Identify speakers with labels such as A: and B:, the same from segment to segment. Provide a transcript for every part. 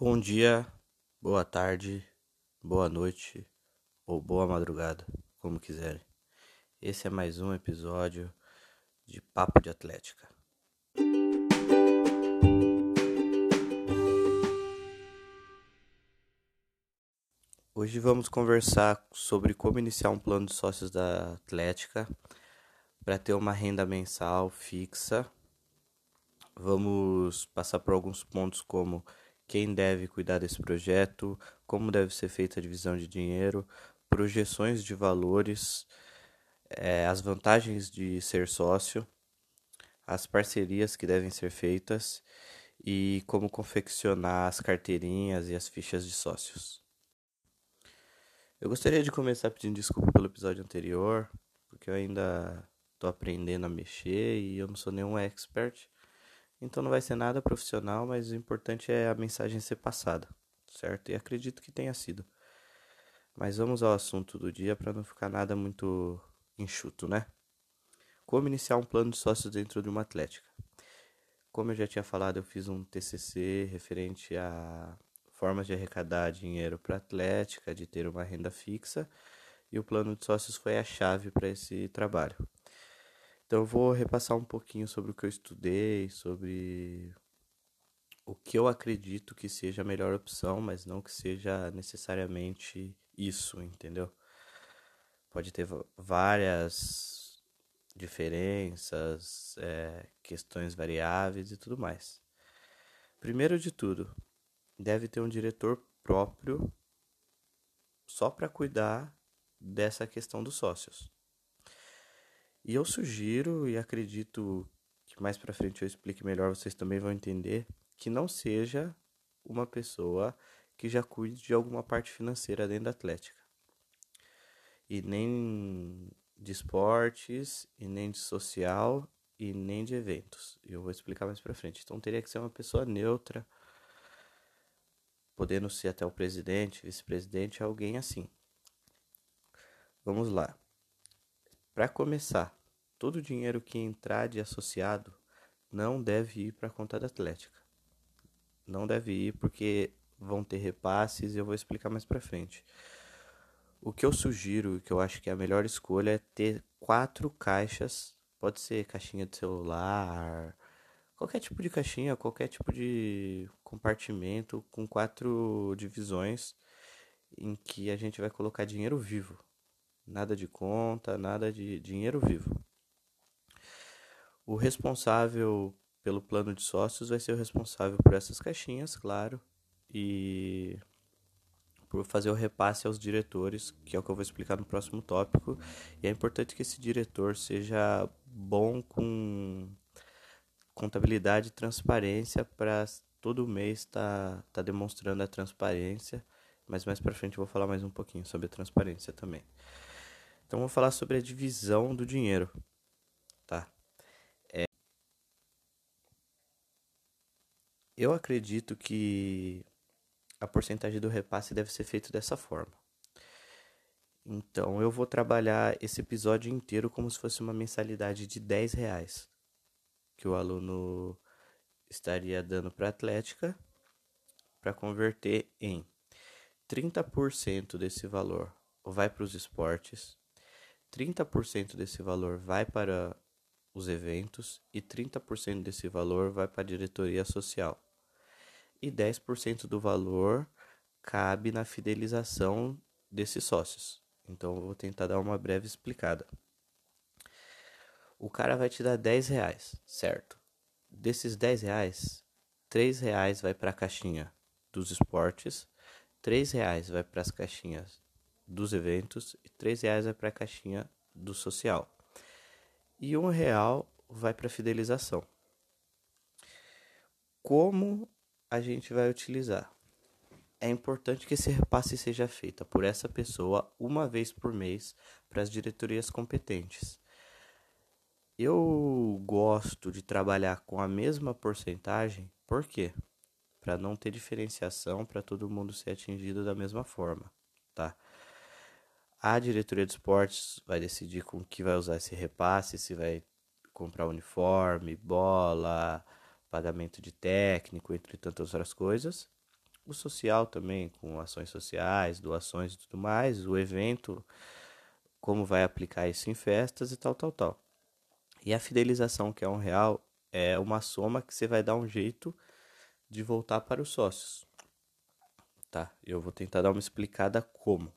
A: Bom dia, boa tarde, boa noite ou boa madrugada, como quiserem. Esse é mais um episódio de Papo de Atlética. Hoje vamos conversar sobre como iniciar um plano de sócios da Atlética para ter uma renda mensal fixa. Vamos passar por alguns pontos como quem deve cuidar desse projeto, como deve ser feita a divisão de dinheiro, projeções de valores, é, as vantagens de ser sócio, as parcerias que devem ser feitas e como confeccionar as carteirinhas e as fichas de sócios. Eu gostaria de começar pedindo desculpa pelo episódio anterior, porque eu ainda estou aprendendo a mexer e eu não sou nenhum expert. Então não vai ser nada profissional, mas o importante é a mensagem ser passada, certo? E acredito que tenha sido. Mas vamos ao assunto do dia para não ficar nada muito enxuto, né? Como iniciar um plano de sócios dentro de uma atlética? Como eu já tinha falado, eu fiz um TCC referente a formas de arrecadar dinheiro para atlética, de ter uma renda fixa, e o plano de sócios foi a chave para esse trabalho. Então eu vou repassar um pouquinho sobre o que eu estudei, sobre o que eu acredito que seja a melhor opção, mas não que seja necessariamente isso, entendeu? Pode ter várias diferenças, é, questões variáveis e tudo mais. Primeiro de tudo, deve ter um diretor próprio só para cuidar dessa questão dos sócios. E eu sugiro e acredito que mais para frente eu explique melhor, vocês também vão entender que não seja uma pessoa que já cuide de alguma parte financeira dentro da Atlética. E nem de esportes, e nem de social, e nem de eventos. Eu vou explicar mais para frente. Então teria que ser uma pessoa neutra, podendo ser até o presidente, vice-presidente, alguém assim. Vamos lá. Para começar, todo o dinheiro que entrar de associado não deve ir para a conta da Atlética. Não deve ir porque vão ter repasses e eu vou explicar mais para frente. O que eu sugiro que eu acho que é a melhor escolha é ter quatro caixas. Pode ser caixinha de celular, qualquer tipo de caixinha, qualquer tipo de compartimento com quatro divisões em que a gente vai colocar dinheiro vivo. Nada de conta, nada de dinheiro vivo. O responsável pelo plano de sócios vai ser o responsável por essas caixinhas, claro, e por fazer o repasse aos diretores, que é o que eu vou explicar no próximo tópico. E é importante que esse diretor seja bom com contabilidade e transparência para todo mês estar tá, tá demonstrando a transparência. Mas mais para frente eu vou falar mais um pouquinho sobre a transparência também. Então vou falar sobre a divisão do dinheiro. Eu acredito que a porcentagem do repasse deve ser feita dessa forma. Então eu vou trabalhar esse episódio inteiro como se fosse uma mensalidade de 10 reais que o aluno estaria dando para a Atlética para converter em 30% desse valor vai para os esportes, 30% desse valor vai para os eventos e 30% desse valor vai para a diretoria social e 10% do valor cabe na fidelização desses sócios. Então eu vou tentar dar uma breve explicada. O cara vai te dar 10 reais, certo? Desses 10 reais, 3 reais vai para a caixinha dos esportes, 3 reais vai para as caixinhas dos eventos e 3 reais vai para a caixinha do social. E um real vai para a fidelização. Como a gente vai utilizar. É importante que esse repasse seja feito por essa pessoa uma vez por mês para as diretorias competentes. Eu gosto de trabalhar com a mesma porcentagem, por quê? Para não ter diferenciação, para todo mundo ser atingido da mesma forma, tá? A diretoria de esportes vai decidir com que vai usar esse repasse, se vai comprar uniforme, bola, pagamento de técnico, entre tantas outras coisas. o social também, com ações sociais, doações e tudo mais, o evento, como vai aplicar isso em festas e tal, tal, tal. E a fidelização, que é um real, é uma soma que você vai dar um jeito de voltar para os sócios. Tá? Eu vou tentar dar uma explicada como.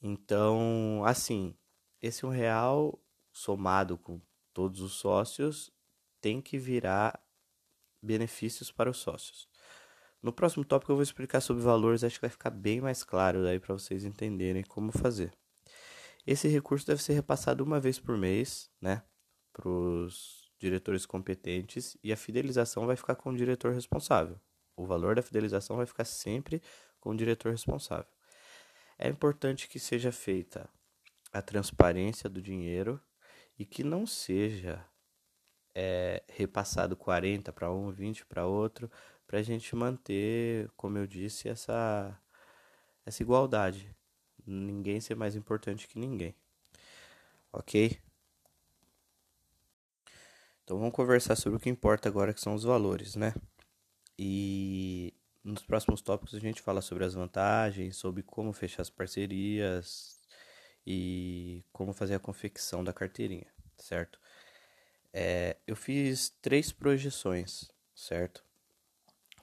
A: Então, assim, esse um real somado com todos os sócios tem que virar benefícios para os sócios. No próximo tópico eu vou explicar sobre valores, acho que vai ficar bem mais claro daí para vocês entenderem como fazer. Esse recurso deve ser repassado uma vez por mês, né, para os diretores competentes e a fidelização vai ficar com o diretor responsável. O valor da fidelização vai ficar sempre com o diretor responsável. É importante que seja feita a transparência do dinheiro e que não seja é, repassado 40 para um, 20 para outro, para a gente manter, como eu disse, essa, essa igualdade. Ninguém ser mais importante que ninguém. Ok? Então vamos conversar sobre o que importa agora, que são os valores, né? E nos próximos tópicos a gente fala sobre as vantagens, sobre como fechar as parcerias e como fazer a confecção da carteirinha, certo? É, eu fiz três projeções, certo?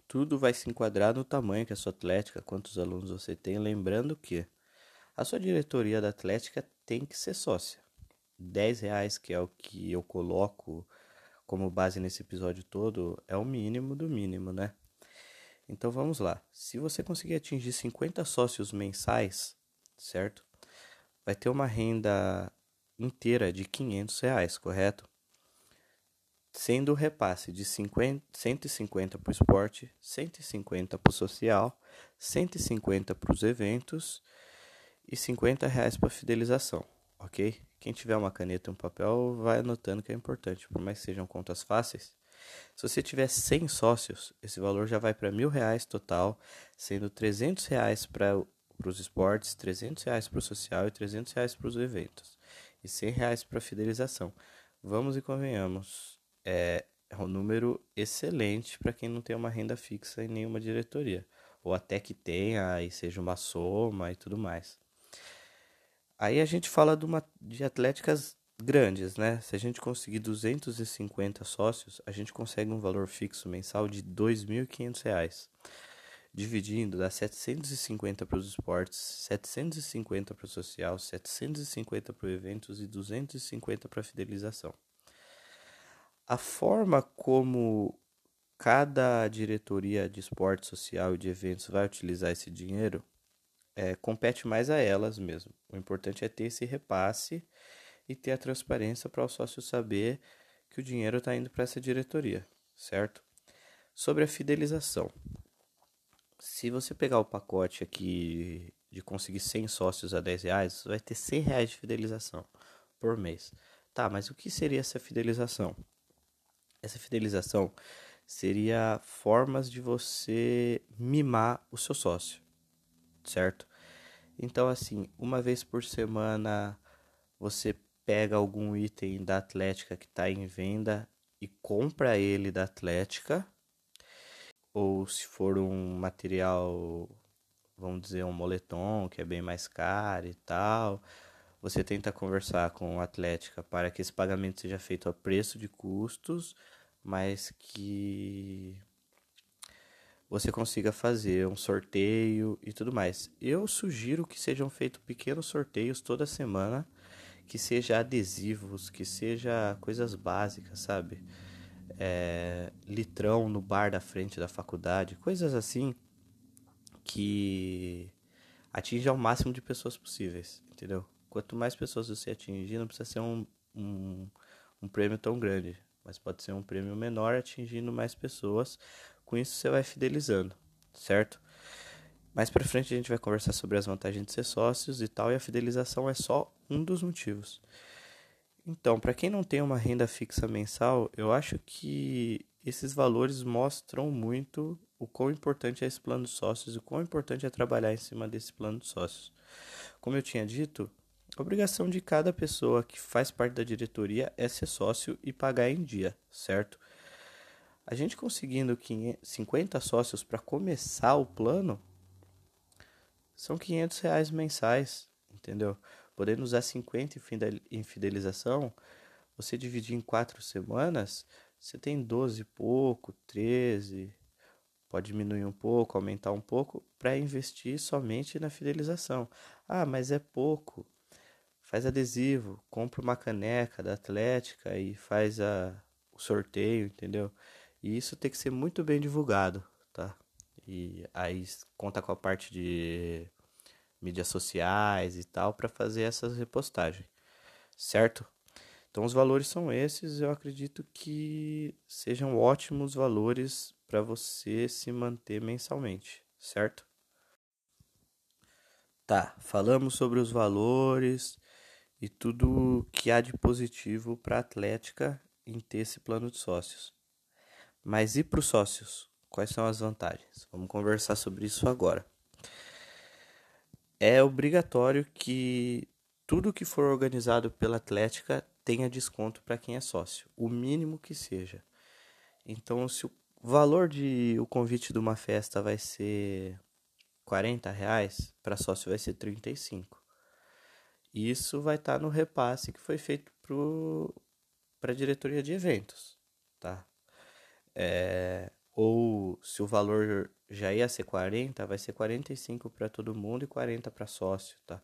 A: Tudo vai se enquadrar no tamanho que a sua atlética, quantos alunos você tem, lembrando que a sua diretoria da atlética tem que ser sócia. 10 reais, que é o que eu coloco como base nesse episódio todo, é o mínimo do mínimo, né? Então vamos lá. Se você conseguir atingir 50 sócios mensais, certo? Vai ter uma renda inteira de 500 reais, correto? Sendo o repasse de 50, 150 para o esporte, 150 para o social, 150 para os eventos e 50 reais para fidelização, ok? Quem tiver uma caneta e um papel, vai anotando que é importante, por mais que sejam contas fáceis. Se você tiver 100 sócios, esse valor já vai para mil reais total, sendo 300 reais para os esportes, 300 reais para o social e 300 reais para os eventos. E 100 reais para fidelização. Vamos e convenhamos, é, é um número excelente para quem não tem uma renda fixa em nenhuma diretoria. Ou até que tenha e seja uma soma e tudo mais. Aí a gente fala de, uma, de atléticas grandes, né? Se a gente conseguir 250 sócios, a gente consegue um valor fixo mensal de R$ 2.500. Dividindo, dá 750 para os esportes, 750 para o social, 750 para eventos e 250 para a fidelização. A forma como cada diretoria de esporte social e de eventos vai utilizar esse dinheiro é, compete mais a elas mesmo. O importante é ter esse repasse e ter a transparência para o sócio saber que o dinheiro está indo para essa diretoria, certo? Sobre a fidelização. Se você pegar o pacote aqui de conseguir 100 sócios a 10 reais, você vai ter 100 reais de fidelização por mês. Tá, mas o que seria essa fidelização? Essa fidelização seria formas de você mimar o seu sócio, certo? Então, assim, uma vez por semana você pega algum item da Atlética que está em venda e compra ele da Atlética, ou se for um material, vamos dizer, um moletom que é bem mais caro e tal, você tenta conversar com a Atlética para que esse pagamento seja feito a preço de custos, mas que você consiga fazer um sorteio e tudo mais. Eu sugiro que sejam feitos pequenos sorteios toda semana que seja adesivos, que seja coisas básicas, sabe? É, litrão no bar da frente da faculdade, coisas assim que atinja o máximo de pessoas possíveis, entendeu? Quanto mais pessoas você atingir, não precisa ser um, um, um prêmio tão grande, mas pode ser um prêmio menor atingindo mais pessoas. Com isso você vai fidelizando, certo? Mais para frente a gente vai conversar sobre as vantagens de ser sócios e tal, e a fidelização é só um dos motivos. Então, para quem não tem uma renda fixa mensal, eu acho que esses valores mostram muito o quão importante é esse plano de sócios e o quão importante é trabalhar em cima desse plano de sócios. Como eu tinha dito, a obrigação de cada pessoa que faz parte da diretoria é ser sócio e pagar em dia, certo? A gente conseguindo 50 sócios para começar o plano, são 500 reais mensais, entendeu? Podendo usar 50 em fidelização, você dividir em quatro semanas, você tem 12 e pouco, 13, pode diminuir um pouco, aumentar um pouco, para investir somente na fidelização. Ah, mas é pouco. Faz adesivo, compra uma caneca da Atlética e faz a, o sorteio, entendeu? E isso tem que ser muito bem divulgado, tá? E aí conta com a parte de mídias sociais e tal para fazer essas repostagens, certo? Então os valores são esses, eu acredito que sejam ótimos valores para você se manter mensalmente, certo? Tá, falamos sobre os valores e tudo que há de positivo para a Atlética em ter esse plano de sócios. Mas e para os sócios? Quais são as vantagens? Vamos conversar sobre isso agora. É obrigatório que tudo que for organizado pela Atlética tenha desconto para quem é sócio, o mínimo que seja. Então, se o valor de o convite de uma festa vai ser 40 reais, para sócio vai ser 35. Isso vai estar tá no repasse que foi feito para a diretoria de eventos, tá? É, ou se o valor já ia ser 40, vai ser 45 para todo mundo e 40 para sócio, tá?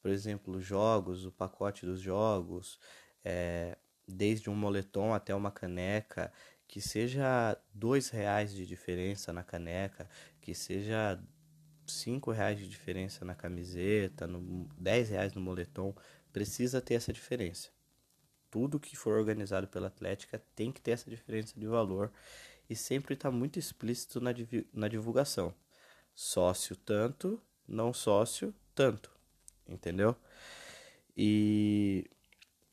A: Por exemplo, jogos, o pacote dos jogos, é, desde um moletom até uma caneca, que seja dois reais de diferença na caneca, que seja cinco reais de diferença na camiseta, no, 10 reais no moletom, precisa ter essa diferença tudo que for organizado pela Atlética tem que ter essa diferença de valor e sempre está muito explícito na, na divulgação. Sócio tanto, não sócio tanto, entendeu? E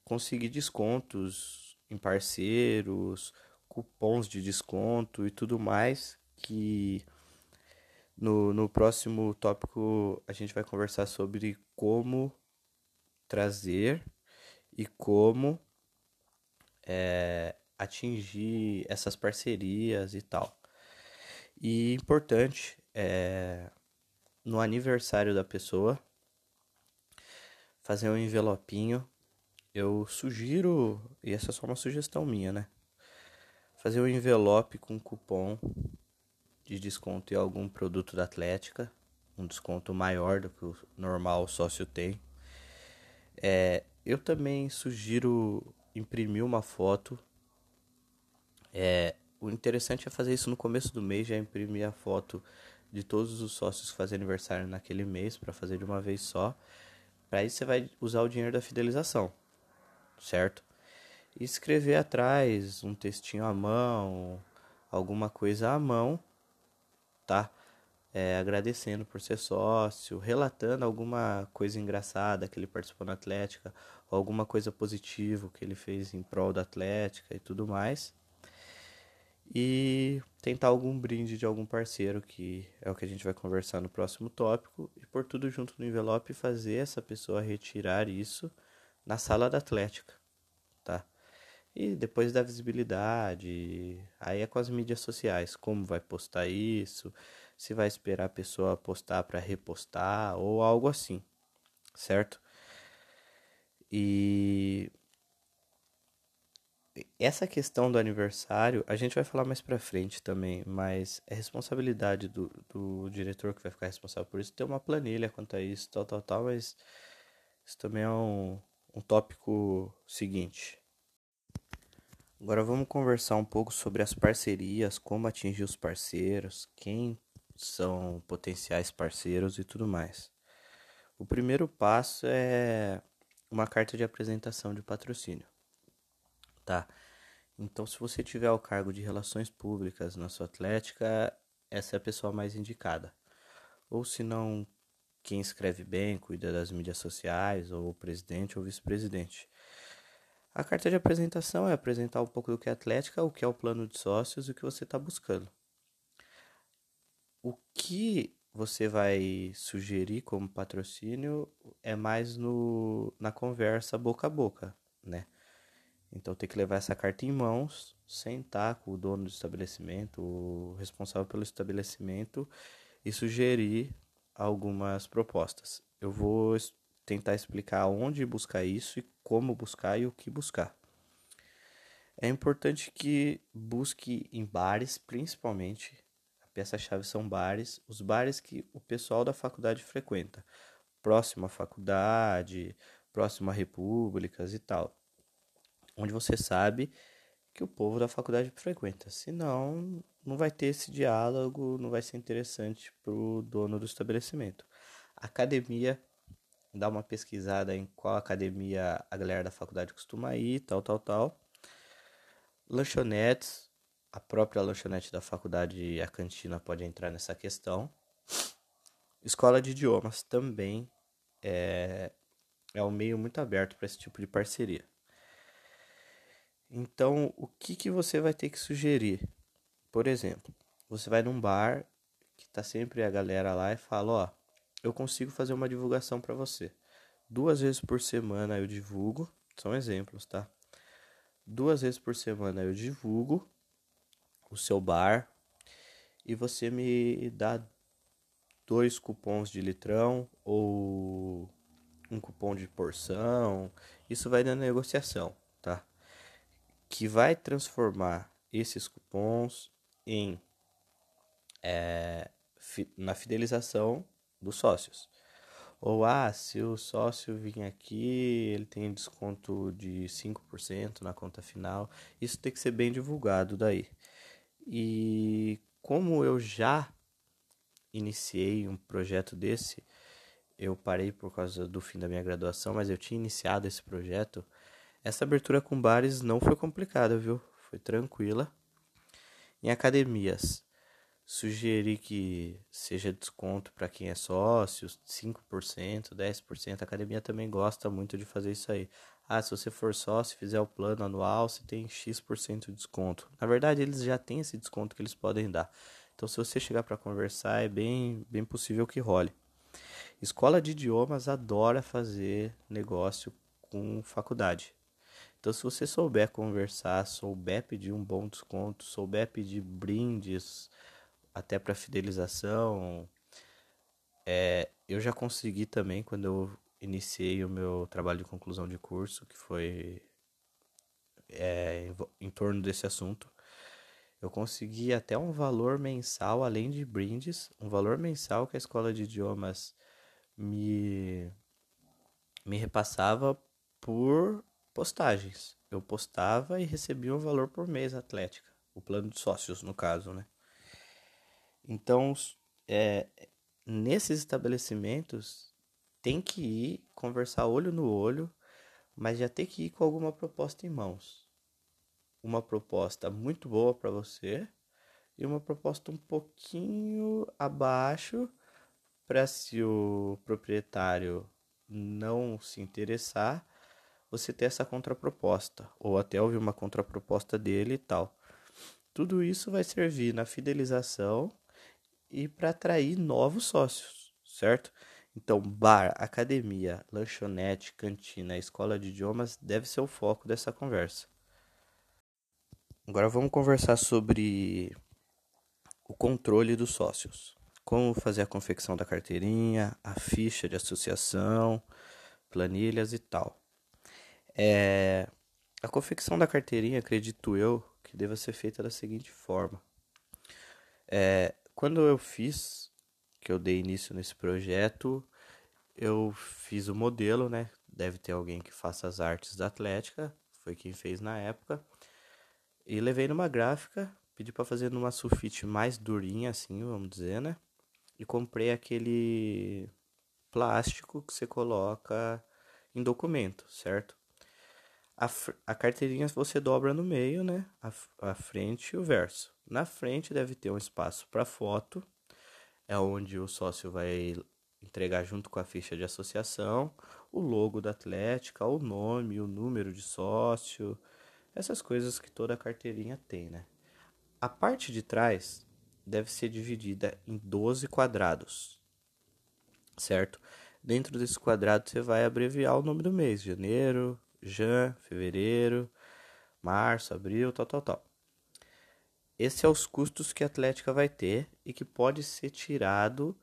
A: conseguir descontos em parceiros, cupons de desconto e tudo mais que no, no próximo tópico a gente vai conversar sobre como trazer e como é, atingir essas parcerias e tal. E importante, é, no aniversário da pessoa, fazer um envelopinho. Eu sugiro, e essa é só uma sugestão minha, né? Fazer um envelope com cupom de desconto em algum produto da Atlética, um desconto maior do que o normal sócio tem. É, eu também sugiro imprimir uma foto. É, o interessante é fazer isso no começo do mês, já imprimir a foto de todos os sócios que fazem aniversário naquele mês para fazer de uma vez só. Para isso você vai usar o dinheiro da fidelização, certo? E escrever atrás um textinho à mão, alguma coisa à mão, tá? É, agradecendo por ser sócio, relatando alguma coisa engraçada que ele participou na Atlética, ou alguma coisa positiva que ele fez em prol da Atlética e tudo mais. E tentar algum brinde de algum parceiro, que é o que a gente vai conversar no próximo tópico, e por tudo junto no envelope fazer essa pessoa retirar isso na sala da Atlética, tá? E depois da visibilidade, aí é com as mídias sociais, como vai postar isso, se vai esperar a pessoa postar para repostar ou algo assim, certo? E essa questão do aniversário, a gente vai falar mais pra frente também, mas é responsabilidade do, do diretor que vai ficar responsável por isso ter uma planilha quanto a isso, tal, tal, tal, mas isso também é um, um tópico seguinte. Agora vamos conversar um pouco sobre as parcerias, como atingir os parceiros, quem são potenciais parceiros e tudo mais. O primeiro passo é uma carta de apresentação de patrocínio, tá? Então, se você tiver o cargo de relações públicas na sua atlética, essa é a pessoa mais indicada. Ou se não, quem escreve bem, cuida das mídias sociais, ou o presidente ou vice-presidente. A carta de apresentação é apresentar um pouco do que é atlética, o que é o plano de sócios e o que você está buscando. O que você vai sugerir como patrocínio é mais no, na conversa boca a boca, né? Então tem que levar essa carta em mãos, sentar com o dono do estabelecimento, o responsável pelo estabelecimento e sugerir algumas propostas. Eu vou tentar explicar onde buscar isso e como buscar e o que buscar. É importante que busque em bares, principalmente. A peça-chave são bares, os bares que o pessoal da faculdade frequenta, próximo à faculdade, próximo a repúblicas e tal. Onde você sabe que o povo da faculdade frequenta. Senão, não vai ter esse diálogo, não vai ser interessante para o dono do estabelecimento. Academia, dá uma pesquisada em qual academia a galera da faculdade costuma ir, tal, tal, tal. Lanchonetes, a própria lanchonete da faculdade a cantina pode entrar nessa questão. Escola de idiomas também é, é um meio muito aberto para esse tipo de parceria. Então, o que, que você vai ter que sugerir? Por exemplo, você vai num bar que tá sempre a galera lá e fala, ó, eu consigo fazer uma divulgação para você. Duas vezes por semana eu divulgo, são exemplos, tá? Duas vezes por semana eu divulgo o seu bar e você me dá dois cupons de litrão ou um cupom de porção. Isso vai na negociação, tá? Que vai transformar esses cupons em é, fi, na fidelização dos sócios. Ou, ah, se o sócio vir aqui, ele tem desconto de 5% na conta final. Isso tem que ser bem divulgado daí. E como eu já iniciei um projeto desse, eu parei por causa do fim da minha graduação, mas eu tinha iniciado esse projeto. Essa abertura com bares não foi complicada, viu? Foi tranquila. Em academias, sugeri que seja desconto para quem é sócio, 5%, 10%. A academia também gosta muito de fazer isso aí. Ah, se você for sócio, fizer o plano anual, você tem X% de desconto. Na verdade, eles já têm esse desconto que eles podem dar. Então, se você chegar para conversar, é bem, bem possível que role. Escola de idiomas adora fazer negócio com faculdade. Então, se você souber conversar, souber pedir um bom desconto, souber pedir brindes, até para fidelização, é, eu já consegui também quando eu iniciei o meu trabalho de conclusão de curso, que foi é, em, torno desse assunto. Eu consegui até um valor mensal, além de brindes, um valor mensal que a escola de idiomas me, me repassava por postagens. Eu postava e recebia um valor por mês atlética, o plano de sócios no caso, né? Então, é, nesses estabelecimentos tem que ir conversar olho no olho, mas já tem que ir com alguma proposta em mãos. Uma proposta muito boa para você e uma proposta um pouquinho abaixo para se o proprietário não se interessar, você ter essa contraproposta, ou até ouvir uma contraproposta dele e tal. Tudo isso vai servir na fidelização e para atrair novos sócios, certo? Então, bar, academia, lanchonete, cantina, escola de idiomas deve ser o foco dessa conversa. Agora vamos conversar sobre o controle dos sócios. Como fazer a confecção da carteirinha, a ficha de associação, planilhas e tal. É, a confecção da carteirinha, acredito eu, que deva ser feita da seguinte forma. É, quando eu fiz, que eu dei início nesse projeto, eu fiz o modelo, né? Deve ter alguém que faça as artes da Atlética, foi quem fez na época. E levei numa gráfica, pedi para fazer numa sulfite mais durinha assim, vamos dizer, né? E comprei aquele plástico que você coloca em documento, certo? A, a carteirinha você dobra no meio, né? A, a frente e o verso. Na frente deve ter um espaço para foto, é onde o sócio vai entregar junto com a ficha de associação o logo da Atlética, o nome, o número de sócio, essas coisas que toda carteirinha tem, né? A parte de trás deve ser dividida em 12 quadrados, certo? Dentro desse quadrado você vai abreviar o nome do mês: janeiro, Jan, fevereiro, março, abril, tal, tal, tal. esse é os custos que a Atlética vai ter e que pode ser tirado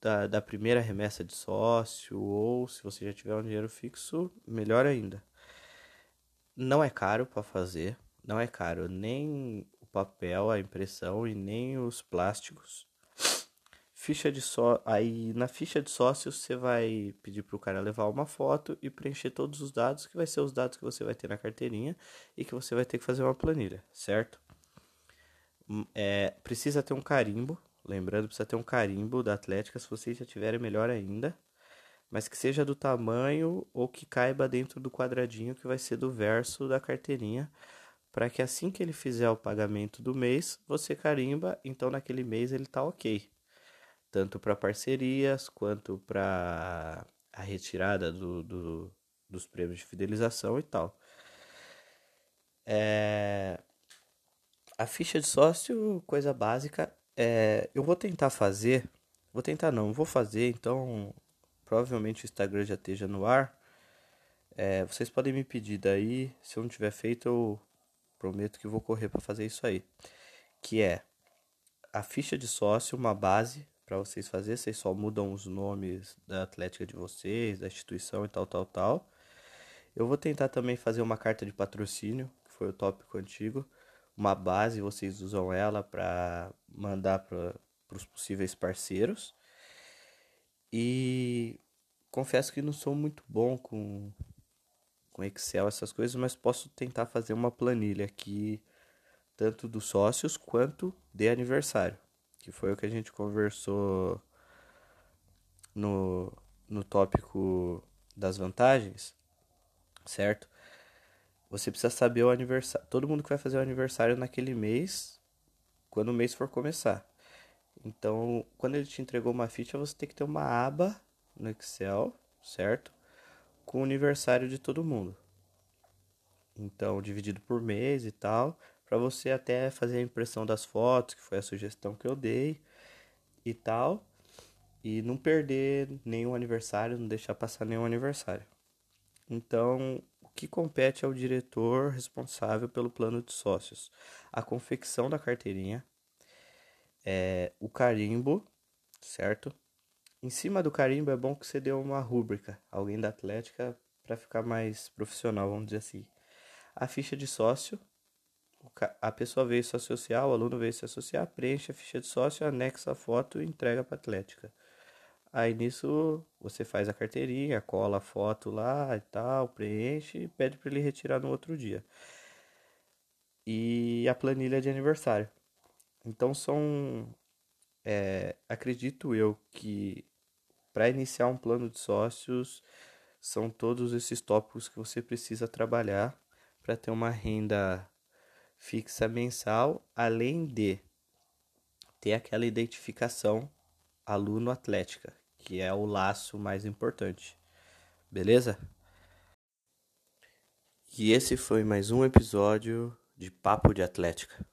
A: da, da primeira remessa de sócio ou se você já tiver um dinheiro fixo, melhor ainda. Não é caro para fazer, não é caro nem o papel, a impressão e nem os plásticos. Ficha de só, aí na ficha de sócio você vai pedir para o cara levar uma foto e preencher todos os dados, que vai ser os dados que você vai ter na carteirinha e que você vai ter que fazer uma planilha, certo? Hum, é, precisa ter um carimbo, lembrando, precisa ter um carimbo da Atlética, se vocês já tiverem, melhor ainda. Mas que seja do tamanho ou que caiba dentro do quadradinho que vai ser do verso da carteirinha, para que assim que ele fizer o pagamento do mês, você carimba, então naquele mês ele tá ok. Tanto para parcerias quanto para a retirada do, do, dos prêmios de fidelização e tal. É, a ficha de sócio, coisa básica. É, eu vou tentar fazer. Vou tentar não, vou fazer, então provavelmente o Instagram já esteja no ar. É, vocês podem me pedir daí, se eu não tiver feito, eu prometo que vou correr para fazer isso aí. Que é a ficha de sócio, uma base para vocês fazer, vocês só mudam os nomes da atlética de vocês, da instituição e tal, tal, tal. Eu vou tentar também fazer uma carta de patrocínio, que foi o tópico antigo uma base, vocês usam ela para mandar para os possíveis parceiros. E confesso que não sou muito bom com, com Excel, essas coisas, mas posso tentar fazer uma planilha aqui, tanto dos sócios quanto de aniversário, que foi o que a gente conversou no, no tópico das vantagens, certo? Você precisa saber o aniversário. Todo mundo que vai fazer o aniversário naquele mês, quando o mês for começar. Então, quando ele te entregou uma ficha, você tem que ter uma aba no Excel, certo? Com o aniversário de todo mundo. Então, dividido por mês e tal, para você até fazer a impressão das fotos, que foi a sugestão que eu dei e tal, e não perder nenhum aniversário, não deixar passar nenhum aniversário. Então, que compete ao diretor responsável pelo plano de sócios? A confecção da carteirinha, é, o carimbo, certo? Em cima do carimbo é bom que você dê uma rúbrica, alguém da Atlética, para ficar mais profissional, vamos dizer assim. A ficha de sócio, a pessoa veio se associar, o aluno veio se associar, preenche a ficha de sócio, anexa a foto e entrega para a Atlética. Aí nisso você faz a carteirinha, cola a foto lá e tal, preenche e pede para ele retirar no outro dia. E a planilha de aniversário. Então são. É, acredito eu que para iniciar um plano de sócios são todos esses tópicos que você precisa trabalhar para ter uma renda fixa mensal, além de ter aquela identificação aluno atlética, que é o laço mais importante. Beleza? E esse foi mais um episódio de Papo de Atlética.